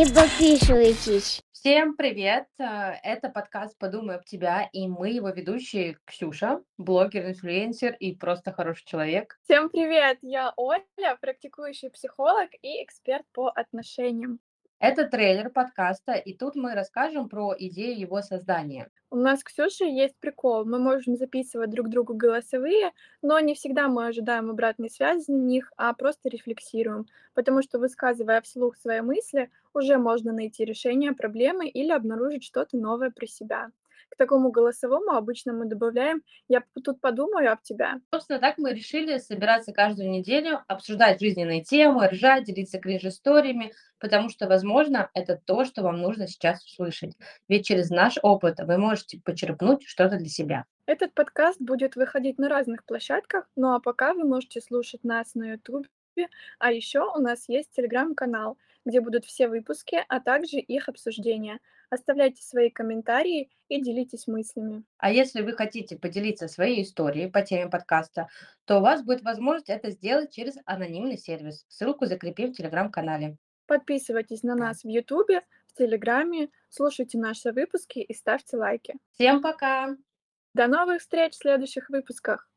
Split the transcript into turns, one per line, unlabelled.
и подписывайтесь.
Всем привет! Э, Это подкаст «Подумай об тебя» и мы его ведущие Ксюша, блогер, инфлюенсер и просто хороший человек.
Всем привет! Я Оля, практикующий психолог и эксперт по отношениям.
Это трейлер подкаста, и тут мы расскажем про идею его создания.
У нас с Ксюшей есть прикол. Мы можем записывать друг другу голосовые, но не всегда мы ожидаем обратной связи на них, а просто рефлексируем. Потому что, высказывая вслух свои мысли, уже можно найти решение проблемы или обнаружить что-то новое про себя. К такому голосовому обычно мы добавляем «я тут подумаю об тебя».
Собственно, так мы решили собираться каждую неделю, обсуждать жизненные темы, ржать, делиться кринж-историями, потому что, возможно, это то, что вам нужно сейчас услышать. Ведь через наш опыт вы можете почерпнуть что-то для себя.
Этот подкаст будет выходить на разных площадках, ну а пока вы можете слушать нас на YouTube, а еще у нас есть телеграм-канал, где будут все выпуски, а также их обсуждения. Оставляйте свои комментарии и делитесь мыслями.
А если вы хотите поделиться своей историей по теме подкаста, то у вас будет возможность это сделать через анонимный сервис. Ссылку закрепим в телеграм-канале.
Подписывайтесь на нас в YouTube, в Телеграме, слушайте наши выпуски и ставьте лайки.
Всем пока!
До новых встреч в следующих выпусках!